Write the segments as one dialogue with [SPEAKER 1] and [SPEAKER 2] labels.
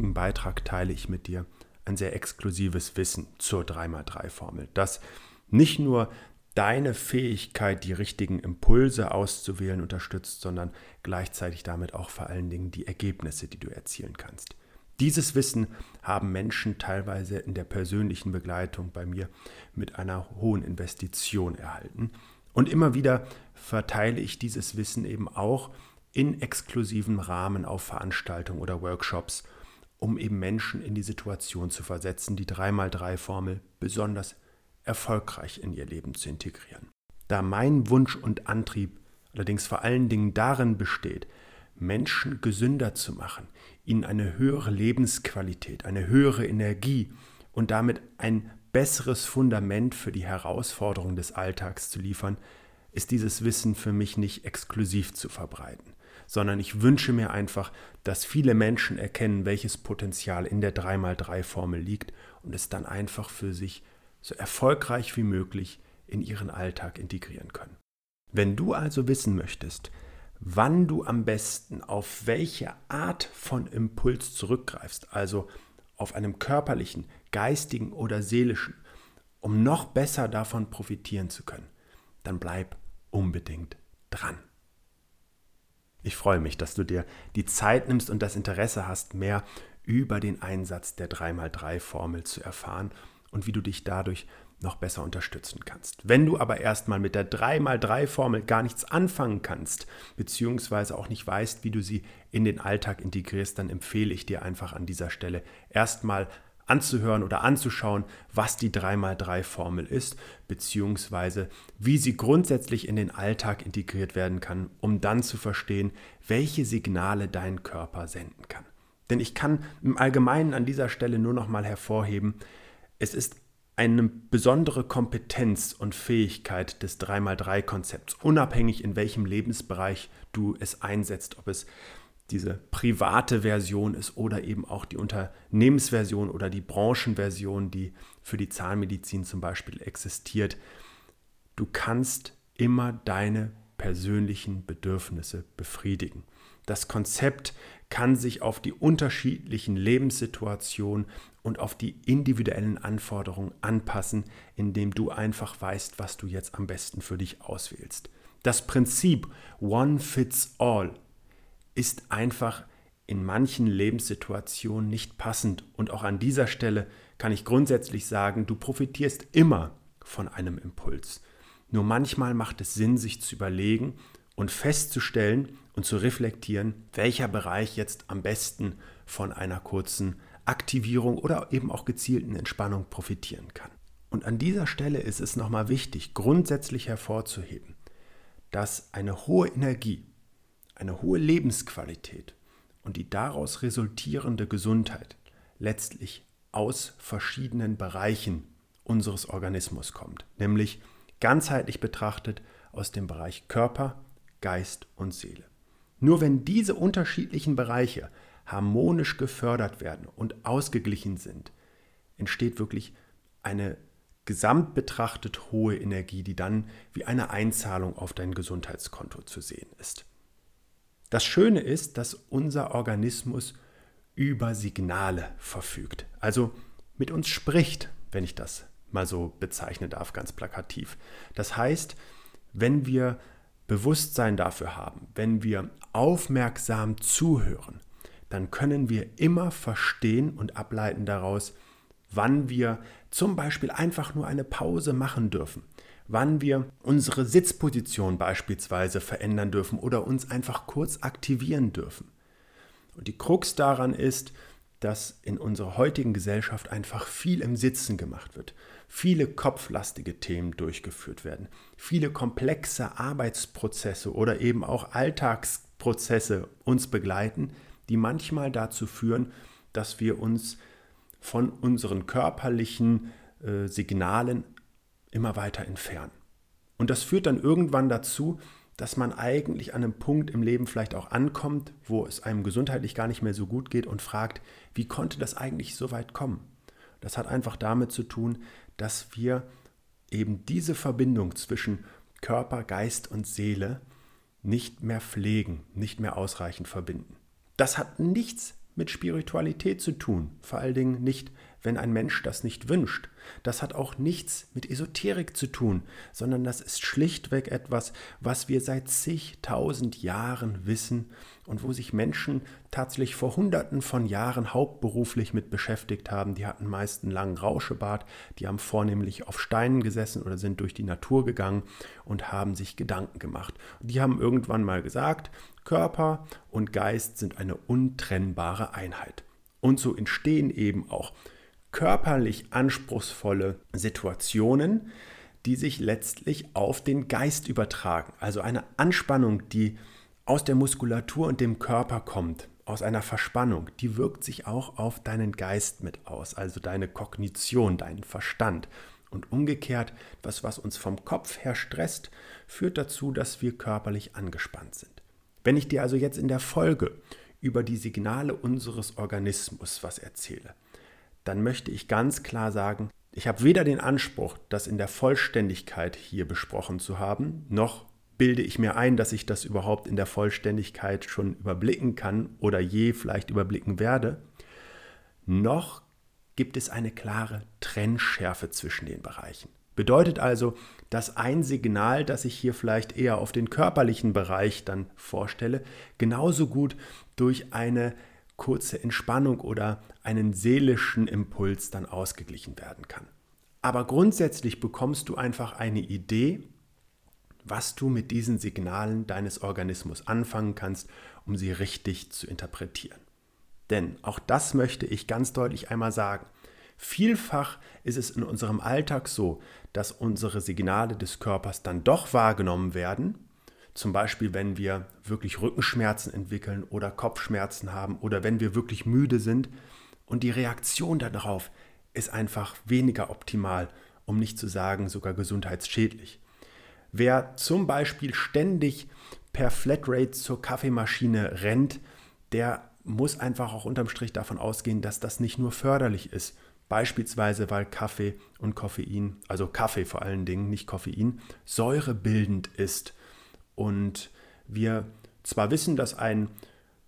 [SPEAKER 1] heutigen Beitrag teile ich mit dir ein sehr exklusives Wissen zur 3x3-Formel, das nicht nur deine Fähigkeit, die richtigen Impulse auszuwählen, unterstützt, sondern gleichzeitig damit auch vor allen Dingen die Ergebnisse, die du erzielen kannst. Dieses Wissen haben Menschen teilweise in der persönlichen Begleitung bei mir mit einer hohen Investition erhalten. Und immer wieder verteile ich dieses Wissen eben auch in exklusiven Rahmen auf Veranstaltungen oder Workshops, um eben Menschen in die Situation zu versetzen, die 3x3-Formel besonders erfolgreich in ihr Leben zu integrieren. Da mein Wunsch und Antrieb allerdings vor allen Dingen darin besteht, Menschen gesünder zu machen, ihnen eine höhere Lebensqualität, eine höhere Energie und damit ein besseres Fundament für die Herausforderungen des Alltags zu liefern, ist dieses Wissen für mich nicht exklusiv zu verbreiten, sondern ich wünsche mir einfach, dass viele Menschen erkennen, welches Potenzial in der 3x3-Formel liegt und es dann einfach für sich so erfolgreich wie möglich in ihren Alltag integrieren können. Wenn du also wissen möchtest, wann du am besten auf welche Art von Impuls zurückgreifst, also auf einem körperlichen, geistigen oder seelischen, um noch besser davon profitieren zu können, dann bleib unbedingt dran. Ich freue mich, dass du dir die Zeit nimmst und das Interesse hast, mehr über den Einsatz der 3x3-Formel zu erfahren und wie du dich dadurch noch besser unterstützen kannst. Wenn du aber erstmal mit der 3x3-Formel gar nichts anfangen kannst, beziehungsweise auch nicht weißt, wie du sie in den Alltag integrierst, dann empfehle ich dir einfach an dieser Stelle erstmal anzuhören oder anzuschauen, was die 3x3-Formel ist, beziehungsweise wie sie grundsätzlich in den Alltag integriert werden kann, um dann zu verstehen, welche Signale dein Körper senden kann. Denn ich kann im Allgemeinen an dieser Stelle nur noch mal hervorheben, es ist eine besondere Kompetenz und Fähigkeit des 3x3-Konzepts, unabhängig in welchem Lebensbereich du es einsetzt, ob es diese private Version ist oder eben auch die Unternehmensversion oder die Branchenversion, die für die Zahnmedizin zum Beispiel existiert. Du kannst immer deine persönlichen Bedürfnisse befriedigen. Das Konzept kann sich auf die unterschiedlichen Lebenssituationen und auf die individuellen Anforderungen anpassen, indem du einfach weißt, was du jetzt am besten für dich auswählst. Das Prinzip One Fits All ist einfach in manchen Lebenssituationen nicht passend. Und auch an dieser Stelle kann ich grundsätzlich sagen, du profitierst immer von einem Impuls. Nur manchmal macht es Sinn, sich zu überlegen und festzustellen und zu reflektieren, welcher Bereich jetzt am besten von einer kurzen Aktivierung oder eben auch gezielten Entspannung profitieren kann. Und an dieser Stelle ist es nochmal wichtig, grundsätzlich hervorzuheben, dass eine hohe Energie, eine hohe Lebensqualität und die daraus resultierende Gesundheit letztlich aus verschiedenen Bereichen unseres Organismus kommt, nämlich ganzheitlich betrachtet aus dem Bereich Körper, Geist und Seele. Nur wenn diese unterschiedlichen Bereiche harmonisch gefördert werden und ausgeglichen sind, entsteht wirklich eine gesamt betrachtet hohe Energie, die dann wie eine Einzahlung auf dein Gesundheitskonto zu sehen ist. Das Schöne ist, dass unser Organismus über Signale verfügt, also mit uns spricht, wenn ich das mal so bezeichnen darf, ganz plakativ. Das heißt, wenn wir Bewusstsein dafür haben, wenn wir aufmerksam zuhören, dann können wir immer verstehen und ableiten daraus, wann wir zum Beispiel einfach nur eine Pause machen dürfen, wann wir unsere Sitzposition beispielsweise verändern dürfen oder uns einfach kurz aktivieren dürfen. Und die Krux daran ist, dass in unserer heutigen Gesellschaft einfach viel im Sitzen gemacht wird, viele kopflastige Themen durchgeführt werden, viele komplexe Arbeitsprozesse oder eben auch Alltagsprozesse uns begleiten, die manchmal dazu führen, dass wir uns von unseren körperlichen äh, Signalen immer weiter entfernen. Und das führt dann irgendwann dazu, dass man eigentlich an einem Punkt im Leben vielleicht auch ankommt, wo es einem gesundheitlich gar nicht mehr so gut geht und fragt, wie konnte das eigentlich so weit kommen? Das hat einfach damit zu tun, dass wir eben diese Verbindung zwischen Körper, Geist und Seele nicht mehr pflegen, nicht mehr ausreichend verbinden. Das hat nichts mit Spiritualität zu tun, vor allen Dingen nicht wenn ein Mensch das nicht wünscht. Das hat auch nichts mit Esoterik zu tun, sondern das ist schlichtweg etwas, was wir seit zigtausend Jahren wissen und wo sich Menschen tatsächlich vor Hunderten von Jahren hauptberuflich mit beschäftigt haben. Die hatten meist einen langen Rauschebart, die haben vornehmlich auf Steinen gesessen oder sind durch die Natur gegangen und haben sich Gedanken gemacht. Die haben irgendwann mal gesagt, Körper und Geist sind eine untrennbare Einheit. Und so entstehen eben auch körperlich anspruchsvolle Situationen, die sich letztlich auf den Geist übertragen. Also eine Anspannung, die aus der Muskulatur und dem Körper kommt, aus einer Verspannung, die wirkt sich auch auf deinen Geist mit aus, also deine Kognition, deinen Verstand. Und umgekehrt, das, was uns vom Kopf her stresst, führt dazu, dass wir körperlich angespannt sind. Wenn ich dir also jetzt in der Folge über die Signale unseres Organismus was erzähle, dann möchte ich ganz klar sagen, ich habe weder den Anspruch, das in der Vollständigkeit hier besprochen zu haben, noch bilde ich mir ein, dass ich das überhaupt in der Vollständigkeit schon überblicken kann oder je vielleicht überblicken werde, noch gibt es eine klare Trennschärfe zwischen den Bereichen. Bedeutet also, dass ein Signal, das ich hier vielleicht eher auf den körperlichen Bereich dann vorstelle, genauso gut durch eine kurze Entspannung oder einen seelischen Impuls dann ausgeglichen werden kann. Aber grundsätzlich bekommst du einfach eine Idee, was du mit diesen Signalen deines Organismus anfangen kannst, um sie richtig zu interpretieren. Denn auch das möchte ich ganz deutlich einmal sagen. Vielfach ist es in unserem Alltag so, dass unsere Signale des Körpers dann doch wahrgenommen werden, zum Beispiel, wenn wir wirklich Rückenschmerzen entwickeln oder Kopfschmerzen haben oder wenn wir wirklich müde sind. Und die Reaktion darauf ist einfach weniger optimal, um nicht zu sagen sogar gesundheitsschädlich. Wer zum Beispiel ständig per Flatrate zur Kaffeemaschine rennt, der muss einfach auch unterm Strich davon ausgehen, dass das nicht nur förderlich ist. Beispielsweise, weil Kaffee und Koffein, also Kaffee vor allen Dingen, nicht Koffein, säurebildend ist und wir zwar wissen, dass ein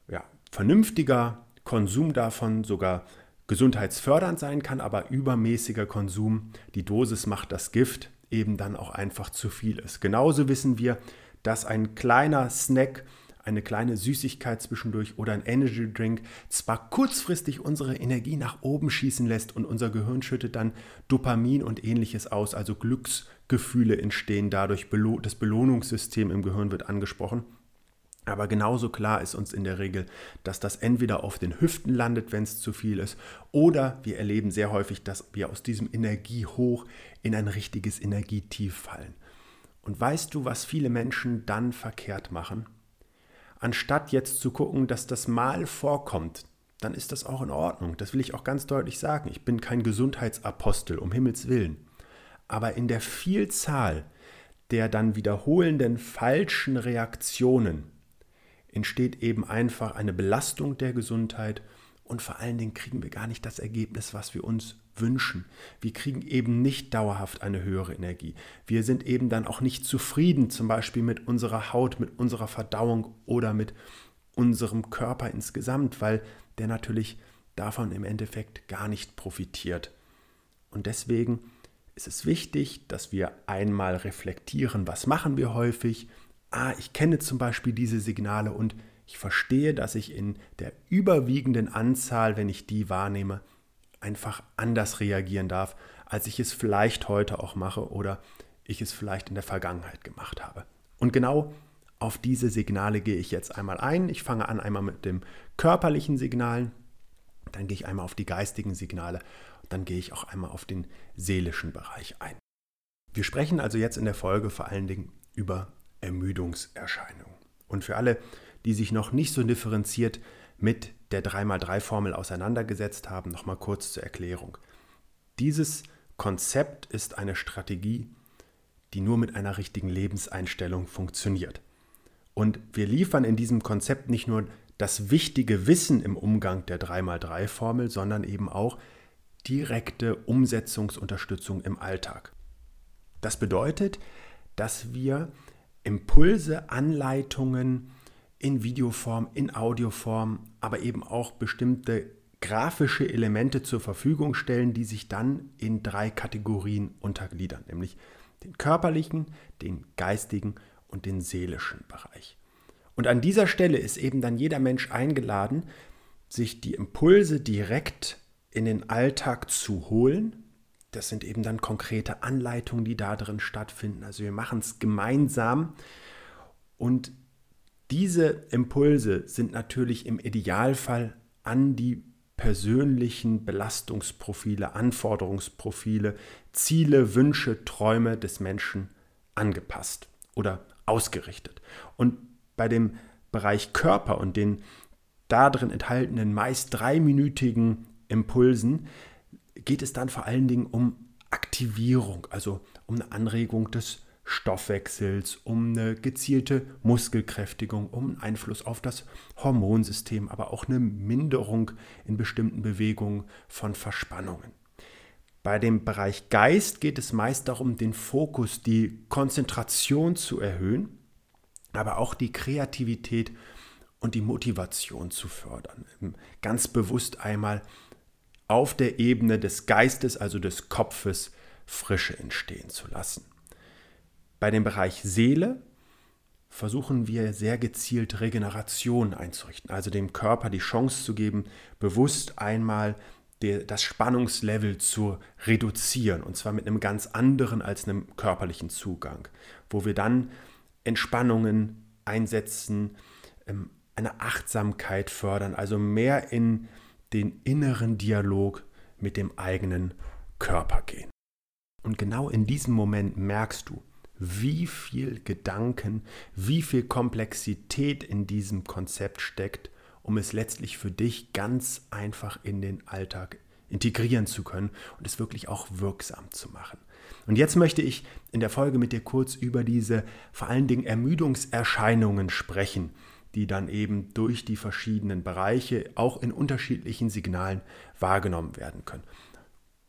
[SPEAKER 1] ja, vernünftiger Konsum davon sogar gesundheitsfördernd sein kann, aber übermäßiger Konsum, die Dosis macht das Gift, eben dann auch einfach zu viel ist. Genauso wissen wir, dass ein kleiner Snack, eine kleine Süßigkeit zwischendurch oder ein Energy Drink zwar kurzfristig unsere Energie nach oben schießen lässt und unser Gehirn schüttet dann Dopamin und ähnliches aus, also Glücks Gefühle entstehen dadurch, das Belohnungssystem im Gehirn wird angesprochen. Aber genauso klar ist uns in der Regel, dass das entweder auf den Hüften landet, wenn es zu viel ist, oder wir erleben sehr häufig, dass wir aus diesem Energiehoch in ein richtiges Energietief fallen. Und weißt du, was viele Menschen dann verkehrt machen? Anstatt jetzt zu gucken, dass das mal vorkommt, dann ist das auch in Ordnung. Das will ich auch ganz deutlich sagen. Ich bin kein Gesundheitsapostel, um Himmels willen aber in der Vielzahl der dann wiederholenden falschen Reaktionen entsteht eben einfach eine Belastung der Gesundheit und vor allen Dingen kriegen wir gar nicht das Ergebnis, was wir uns wünschen. Wir kriegen eben nicht dauerhaft eine höhere Energie. Wir sind eben dann auch nicht zufrieden, zum Beispiel mit unserer Haut, mit unserer Verdauung oder mit unserem Körper insgesamt, weil der natürlich davon im Endeffekt gar nicht profitiert. Und deswegen ist es wichtig, dass wir einmal reflektieren, was machen wir häufig. Ah, ich kenne zum Beispiel diese Signale und ich verstehe, dass ich in der überwiegenden Anzahl, wenn ich die wahrnehme, einfach anders reagieren darf, als ich es vielleicht heute auch mache oder ich es vielleicht in der Vergangenheit gemacht habe. Und genau auf diese Signale gehe ich jetzt einmal ein. Ich fange an einmal mit dem körperlichen Signalen, dann gehe ich einmal auf die geistigen Signale dann gehe ich auch einmal auf den seelischen Bereich ein. Wir sprechen also jetzt in der Folge vor allen Dingen über Ermüdungserscheinungen. Und für alle, die sich noch nicht so differenziert mit der 3x3-Formel auseinandergesetzt haben, nochmal kurz zur Erklärung. Dieses Konzept ist eine Strategie, die nur mit einer richtigen Lebenseinstellung funktioniert. Und wir liefern in diesem Konzept nicht nur das wichtige Wissen im Umgang der 3x3-Formel, sondern eben auch direkte Umsetzungsunterstützung im Alltag. Das bedeutet, dass wir Impulse, Anleitungen in Videoform, in Audioform, aber eben auch bestimmte grafische Elemente zur Verfügung stellen, die sich dann in drei Kategorien untergliedern, nämlich den körperlichen, den geistigen und den seelischen Bereich. Und an dieser Stelle ist eben dann jeder Mensch eingeladen, sich die Impulse direkt in den Alltag zu holen. Das sind eben dann konkrete Anleitungen, die da drin stattfinden. Also wir machen es gemeinsam und diese Impulse sind natürlich im Idealfall an die persönlichen Belastungsprofile, Anforderungsprofile, Ziele, Wünsche, Träume des Menschen angepasst oder ausgerichtet. Und bei dem Bereich Körper und den darin enthaltenen meist dreiminütigen Impulsen geht es dann vor allen Dingen um Aktivierung, also um eine Anregung des Stoffwechsels, um eine gezielte Muskelkräftigung, um einen Einfluss auf das Hormonsystem, aber auch eine Minderung in bestimmten Bewegungen von Verspannungen. Bei dem Bereich Geist geht es meist darum, den Fokus, die Konzentration zu erhöhen, aber auch die Kreativität und die Motivation zu fördern. Ganz bewusst einmal auf der Ebene des Geistes, also des Kopfes, Frische entstehen zu lassen. Bei dem Bereich Seele versuchen wir sehr gezielt Regeneration einzurichten, also dem Körper die Chance zu geben, bewusst einmal das Spannungslevel zu reduzieren, und zwar mit einem ganz anderen als einem körperlichen Zugang, wo wir dann Entspannungen einsetzen, ähm, eine Achtsamkeit fördern, also mehr in den inneren Dialog mit dem eigenen Körper gehen. Und genau in diesem Moment merkst du, wie viel Gedanken, wie viel Komplexität in diesem Konzept steckt, um es letztlich für dich ganz einfach in den Alltag integrieren zu können und es wirklich auch wirksam zu machen. Und jetzt möchte ich in der Folge mit dir kurz über diese vor allen Dingen Ermüdungserscheinungen sprechen, die dann eben durch die verschiedenen Bereiche auch in unterschiedlichen Signalen wahrgenommen werden können.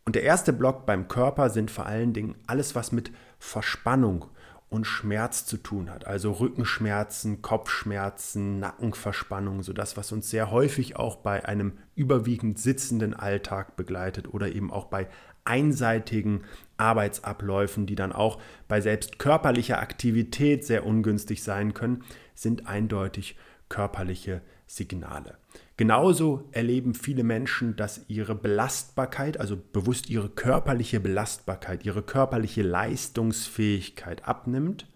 [SPEAKER 1] Und der erste Block beim Körper sind vor allen Dingen alles, was mit Verspannung und Schmerz zu tun hat. Also Rückenschmerzen, Kopfschmerzen, Nackenverspannung, so das, was uns sehr häufig auch bei einem überwiegend sitzenden Alltag begleitet oder eben auch bei einseitigen Arbeitsabläufen, die dann auch bei selbst körperlicher Aktivität sehr ungünstig sein können, sind eindeutig körperliche Signale. Genauso erleben viele Menschen, dass ihre Belastbarkeit, also bewusst ihre körperliche Belastbarkeit, ihre körperliche Leistungsfähigkeit abnimmt.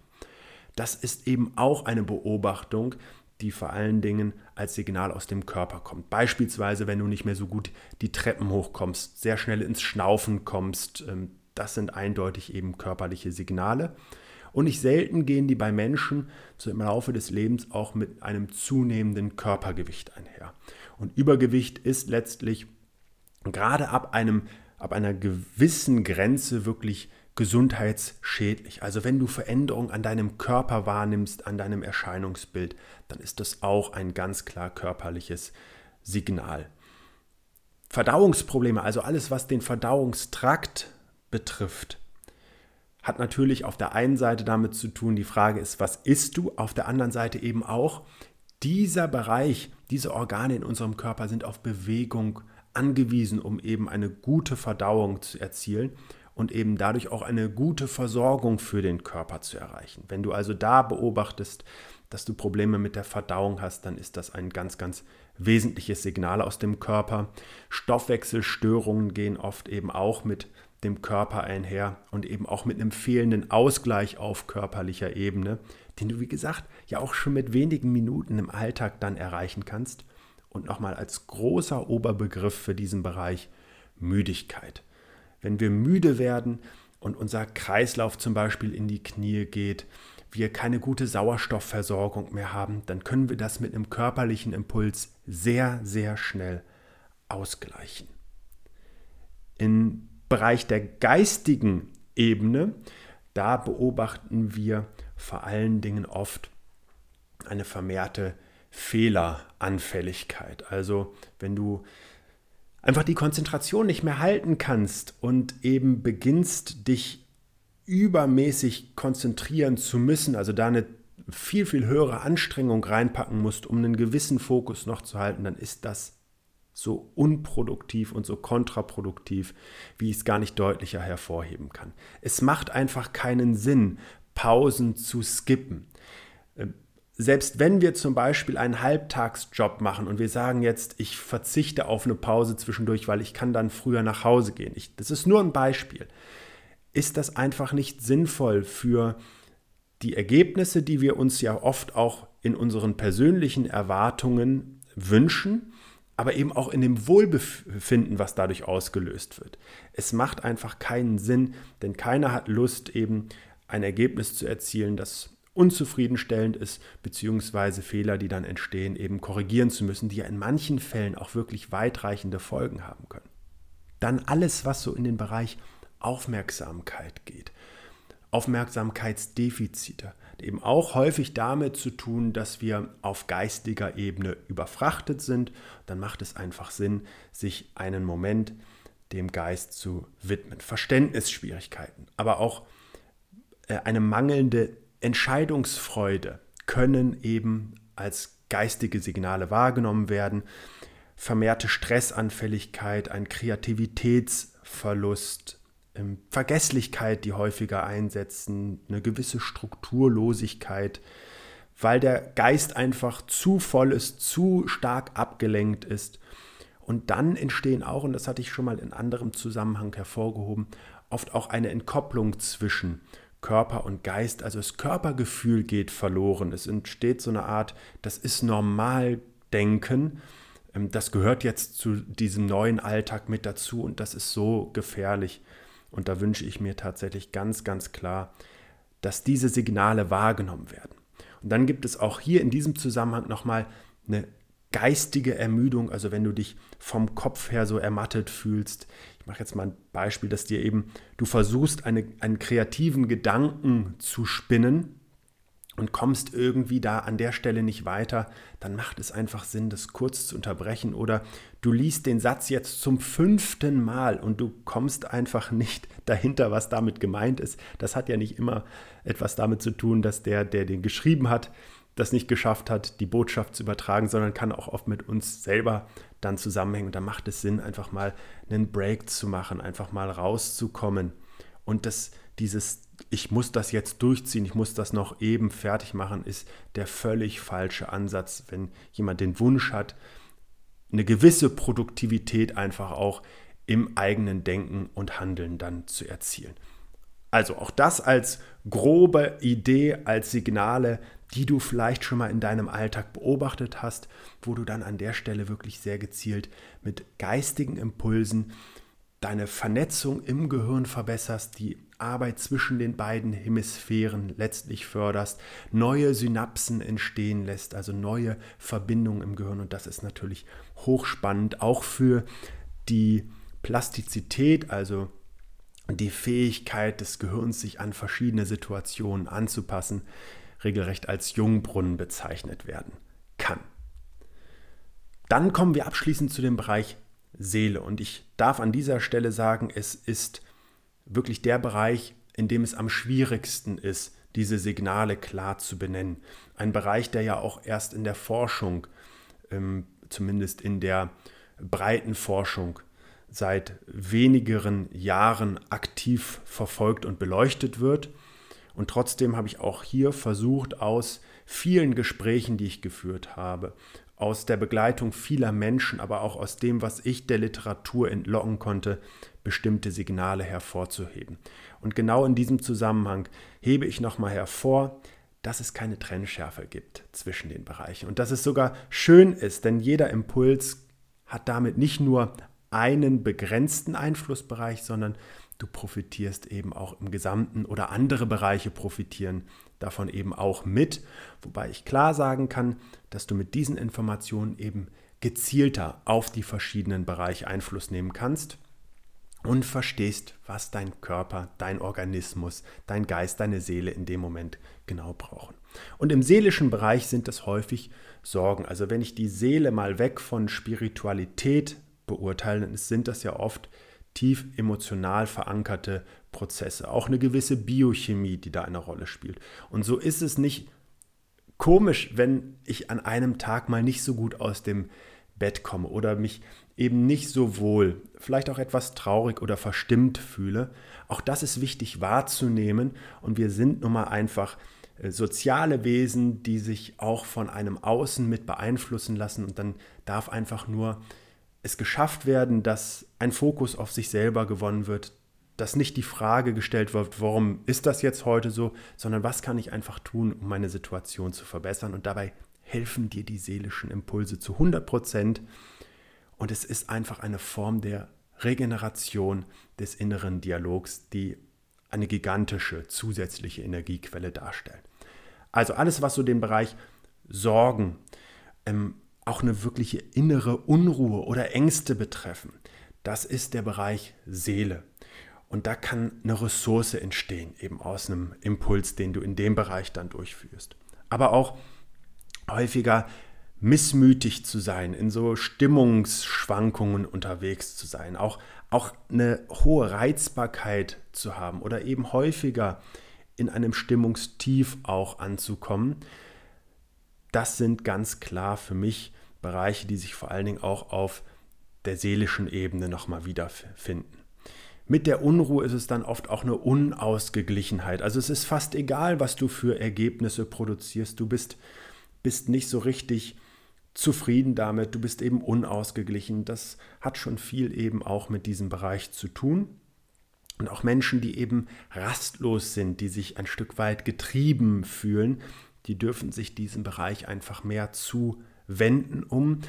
[SPEAKER 1] Das ist eben auch eine Beobachtung, die vor allen Dingen als Signal aus dem Körper kommt. Beispielsweise, wenn du nicht mehr so gut die Treppen hochkommst, sehr schnell ins Schnaufen kommst. Ähm, das sind eindeutig eben körperliche Signale. Und nicht selten gehen die bei Menschen so im Laufe des Lebens auch mit einem zunehmenden Körpergewicht einher. Und Übergewicht ist letztlich gerade ab, einem, ab einer gewissen Grenze wirklich gesundheitsschädlich. Also wenn du Veränderungen an deinem Körper wahrnimmst, an deinem Erscheinungsbild, dann ist das auch ein ganz klar körperliches Signal. Verdauungsprobleme, also alles, was den Verdauungstrakt betrifft, hat natürlich auf der einen Seite damit zu tun, die Frage ist, was isst du? Auf der anderen Seite eben auch, dieser Bereich, diese Organe in unserem Körper sind auf Bewegung angewiesen, um eben eine gute Verdauung zu erzielen und eben dadurch auch eine gute Versorgung für den Körper zu erreichen. Wenn du also da beobachtest, dass du Probleme mit der Verdauung hast, dann ist das ein ganz, ganz wesentliches Signal aus dem Körper. Stoffwechselstörungen gehen oft eben auch mit dem Körper einher und eben auch mit einem fehlenden Ausgleich auf körperlicher Ebene, den du, wie gesagt, ja auch schon mit wenigen Minuten im Alltag dann erreichen kannst. Und nochmal als großer Oberbegriff für diesen Bereich Müdigkeit. Wenn wir müde werden und unser Kreislauf zum Beispiel in die Knie geht, wir keine gute Sauerstoffversorgung mehr haben, dann können wir das mit einem körperlichen Impuls sehr, sehr schnell ausgleichen. In Bereich der geistigen Ebene, da beobachten wir vor allen Dingen oft eine vermehrte Fehleranfälligkeit. Also wenn du einfach die Konzentration nicht mehr halten kannst und eben beginnst, dich übermäßig konzentrieren zu müssen, also da eine viel, viel höhere Anstrengung reinpacken musst, um einen gewissen Fokus noch zu halten, dann ist das so unproduktiv und so kontraproduktiv, wie ich es gar nicht deutlicher hervorheben kann. Es macht einfach keinen Sinn, Pausen zu skippen. Ähm, selbst wenn wir zum Beispiel einen Halbtagsjob machen und wir sagen jetzt, ich verzichte auf eine Pause zwischendurch, weil ich kann dann früher nach Hause gehen. Ich, das ist nur ein Beispiel. Ist das einfach nicht sinnvoll für die Ergebnisse, die wir uns ja oft auch in unseren persönlichen Erwartungen wünschen, aber eben auch in dem Wohlbefinden, was dadurch ausgelöst wird. Es macht einfach keinen Sinn, denn keiner hat Lust, eben ein Ergebnis zu erzielen, das unzufriedenstellend ist, beziehungsweise Fehler, die dann entstehen, eben korrigieren zu müssen, die ja in manchen Fällen auch wirklich weitreichende Folgen haben können. Dann alles, was so in den Bereich Aufmerksamkeit geht. Aufmerksamkeitsdefizite, eben auch häufig damit zu tun, dass wir auf geistiger Ebene überfrachtet sind. Dann macht es einfach Sinn, sich einen Moment dem Geist zu widmen. Verständnisschwierigkeiten, aber auch äh, eine mangelnde Entscheidungsfreude können eben als geistige Signale wahrgenommen werden. Vermehrte Stressanfälligkeit, ein Kreativitätsverlust, Vergesslichkeit, die häufiger einsetzen, eine gewisse Strukturlosigkeit, weil der Geist einfach zu voll ist, zu stark abgelenkt ist. Und dann entstehen auch, und das hatte ich schon mal in anderem Zusammenhang hervorgehoben, oft auch eine Entkopplung zwischen Körper und Geist, also das Körpergefühl geht verloren. Es entsteht so eine Art, das ist normal denken. Ähm, das gehört jetzt zu diesem neuen Alltag mit dazu und das ist so gefährlich. Und da wünsche ich mir tatsächlich ganz, ganz klar, dass diese Signale wahrgenommen werden. Und dann gibt es auch hier in diesem Zusammenhang nochmal eine geistige Ermüdung, also wenn du dich vom Kopf her so ermattet fühlst, mache jetzt mal ein Beispiel, dass dir eben, du versuchst, eine, einen kreativen Gedanken zu spinnen und kommst irgendwie da an der Stelle nicht weiter, dann macht es einfach Sinn, das kurz zu unterbrechen. Oder du liest den Satz jetzt zum fünften Mal und du kommst einfach nicht dahinter, was damit gemeint ist. Das hat ja nicht immer etwas damit zu tun, dass der, der den geschrieben hat, das nicht geschafft hat, die Botschaft zu übertragen, sondern kann auch oft mit uns selber dann zusammenhängen. Und da macht es Sinn, einfach mal einen Break zu machen, einfach mal rauszukommen. Und das, dieses, ich muss das jetzt durchziehen, ich muss das noch eben fertig machen, ist der völlig falsche Ansatz, wenn jemand den Wunsch hat, eine gewisse Produktivität einfach auch im eigenen Denken und Handeln dann zu erzielen. Also auch das als grobe Idee, als Signale, die du vielleicht schon mal in deinem Alltag beobachtet hast, wo du dann an der Stelle wirklich sehr gezielt mit geistigen Impulsen deine Vernetzung im Gehirn verbesserst, die Arbeit zwischen den beiden Hemisphären letztlich förderst, neue Synapsen entstehen lässt, also neue Verbindungen im Gehirn. Und das ist natürlich hochspannend, auch für die Plastizität, also die Fähigkeit des Gehirns, sich an verschiedene Situationen anzupassen, regelrecht als Jungbrunnen bezeichnet werden kann. Dann kommen wir abschließend zu dem Bereich Seele. Und ich darf an dieser Stelle sagen, es ist wirklich der Bereich, in dem es am schwierigsten ist, diese Signale klar zu benennen. Ein Bereich, der ja auch erst in der Forschung, ähm, zumindest in der breiten Forschung, seit wenigeren Jahren aktiv verfolgt und beleuchtet wird. Und trotzdem habe ich auch hier versucht, aus vielen Gesprächen, die ich geführt habe, aus der Begleitung vieler Menschen, aber auch aus dem, was ich der Literatur entlocken konnte, bestimmte Signale hervorzuheben. Und genau in diesem Zusammenhang hebe ich nochmal hervor, dass es keine Trennschärfe gibt zwischen den Bereichen und dass es sogar schön ist, denn jeder Impuls hat damit nicht nur einen begrenzten Einflussbereich, sondern du profitierst eben auch im Gesamten oder andere Bereiche profitieren davon eben auch mit. Wobei ich klar sagen kann, dass du mit diesen Informationen eben gezielter auf die verschiedenen Bereiche Einfluss nehmen kannst und verstehst, was dein Körper, dein Organismus, dein Geist, deine Seele in dem Moment genau brauchen. Und im seelischen Bereich sind das häufig Sorgen. Also wenn ich die Seele mal weg von Spiritualität beurteile, dann sind das ja oft tief emotional verankerte Prozesse, auch eine gewisse Biochemie, die da eine Rolle spielt. Und so ist es nicht komisch, wenn ich an einem Tag mal nicht so gut aus dem Bett komme oder mich eben nicht so wohl, vielleicht auch etwas traurig oder verstimmt fühle. Auch das ist wichtig wahrzunehmen und wir sind nun mal einfach äh, soziale Wesen, die sich auch von einem Außen mit beeinflussen lassen und dann darf einfach nur es geschafft werden, dass ein Fokus auf sich selber gewonnen wird, dass nicht die Frage gestellt wird, warum ist das jetzt heute so, sondern was kann ich einfach tun, um meine Situation zu verbessern und dabei helfen dir die seelischen Impulse zu 100 Prozent und es ist einfach eine Form der Regeneration des inneren Dialogs, die eine gigantische zusätzliche Energiequelle darstellt. Also alles, was so den Bereich Sorgen, ähm, auch eine wirkliche innere Unruhe oder Ängste betreffen, das ist der Bereich Seele. Und da kann eine Ressource entstehen, eben aus einem Impuls, den du in dem Bereich dann durchführst. Aber auch häufiger missmütig zu sein, in so Stimmungsschwankungen unterwegs zu sein, auch, auch eine hohe Reizbarkeit zu haben oder eben häufiger in einem Stimmungstief auch anzukommen. Das sind ganz klar für mich Bereiche, die sich vor allen Dingen auch auf der seelischen Ebene nochmal wiederfinden. Mit der Unruhe ist es dann oft auch eine Unausgeglichenheit. Also es ist fast egal, was du für Ergebnisse produzierst. Du bist, bist nicht so richtig zufrieden damit, du bist eben unausgeglichen. Das hat schon viel eben auch mit diesem Bereich zu tun. Und auch Menschen, die eben rastlos sind, die sich ein Stück weit getrieben fühlen, die dürfen sich diesem Bereich einfach mehr zuwenden, um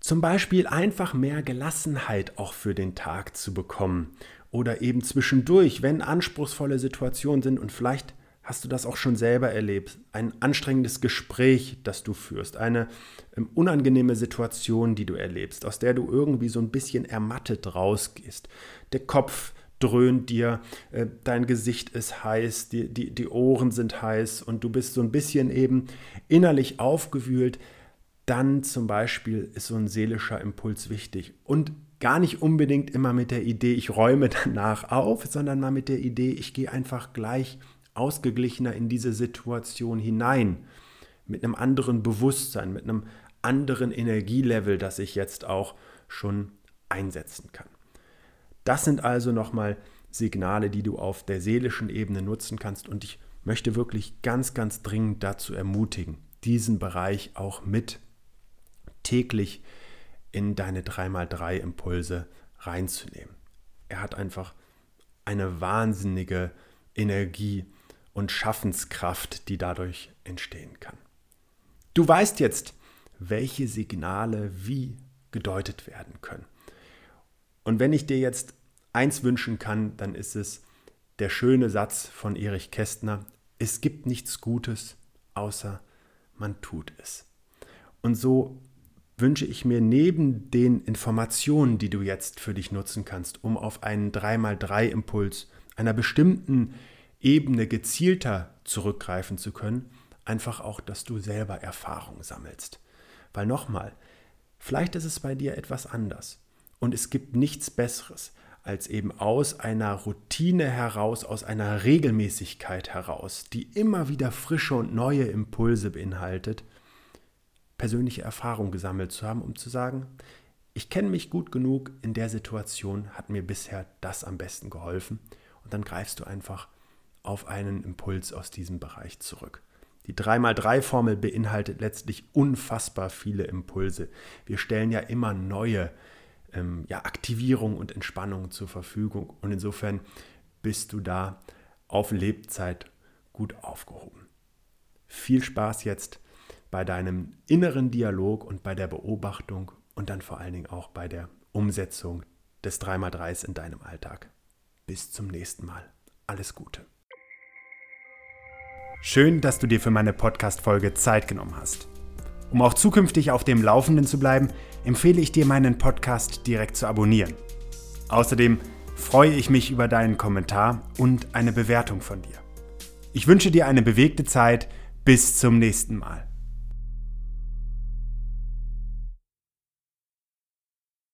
[SPEAKER 1] zum Beispiel einfach mehr Gelassenheit auch für den Tag zu bekommen. Oder eben zwischendurch, wenn anspruchsvolle Situationen sind und vielleicht hast du das auch schon selber erlebt, ein anstrengendes Gespräch, das du führst, eine ähm, unangenehme Situation, die du erlebst, aus der du irgendwie so ein bisschen ermattet rausgehst. Der Kopf dröhnt dir, äh, dein Gesicht ist heiß, die, die, die Ohren sind heiß und du bist so ein bisschen eben innerlich aufgewühlt, dann zum Beispiel ist so ein seelischer Impuls wichtig. Und gar nicht unbedingt immer mit der Idee, ich räume danach auf, sondern mal mit der Idee, ich gehe einfach gleich ausgeglichener in diese Situation hinein, mit einem anderen Bewusstsein, mit einem anderen Energielevel, das ich jetzt auch schon einsetzen kann. Das sind also nochmal Signale, die du auf der seelischen Ebene nutzen kannst und ich möchte wirklich ganz, ganz dringend dazu ermutigen, diesen Bereich auch mit täglich in deine 3x3 Impulse reinzunehmen. Er hat einfach eine wahnsinnige Energie und Schaffenskraft, die dadurch entstehen kann. Du weißt jetzt, welche Signale wie gedeutet werden können. Und wenn ich dir jetzt eins wünschen kann, dann ist es der schöne Satz von Erich Kästner, es gibt nichts Gutes, außer man tut es. Und so wünsche ich mir neben den Informationen, die du jetzt für dich nutzen kannst, um auf einen 3x3-Impuls einer bestimmten Ebene gezielter zurückgreifen zu können, einfach auch, dass du selber Erfahrung sammelst. Weil nochmal, vielleicht ist es bei dir etwas anders und es gibt nichts Besseres, als eben aus einer Routine heraus, aus einer Regelmäßigkeit heraus, die immer wieder frische und neue Impulse beinhaltet, persönliche Erfahrung gesammelt zu haben, um zu sagen, ich kenne mich gut genug, in der Situation hat mir bisher das am besten geholfen. Und dann greifst du einfach auf einen Impuls aus diesem Bereich zurück. Die 3x3-Formel beinhaltet letztlich unfassbar viele Impulse. Wir stellen ja immer neue ähm, ja, Aktivierung und Entspannung zur Verfügung. Und insofern bist du da auf Lebzeit gut aufgehoben. Viel Spaß jetzt bei deinem inneren Dialog und bei der Beobachtung und dann vor allen Dingen auch bei der Umsetzung des 3x3s in deinem Alltag. Bis zum nächsten Mal. Alles Gute. Schön, dass du dir für meine Podcast-Folge Zeit genommen hast. Um auch zukünftig auf dem Laufenden zu bleiben, empfehle ich dir, meinen Podcast direkt zu abonnieren. Außerdem freue ich mich über deinen Kommentar und eine Bewertung von dir. Ich wünsche dir eine bewegte Zeit. Bis zum nächsten Mal.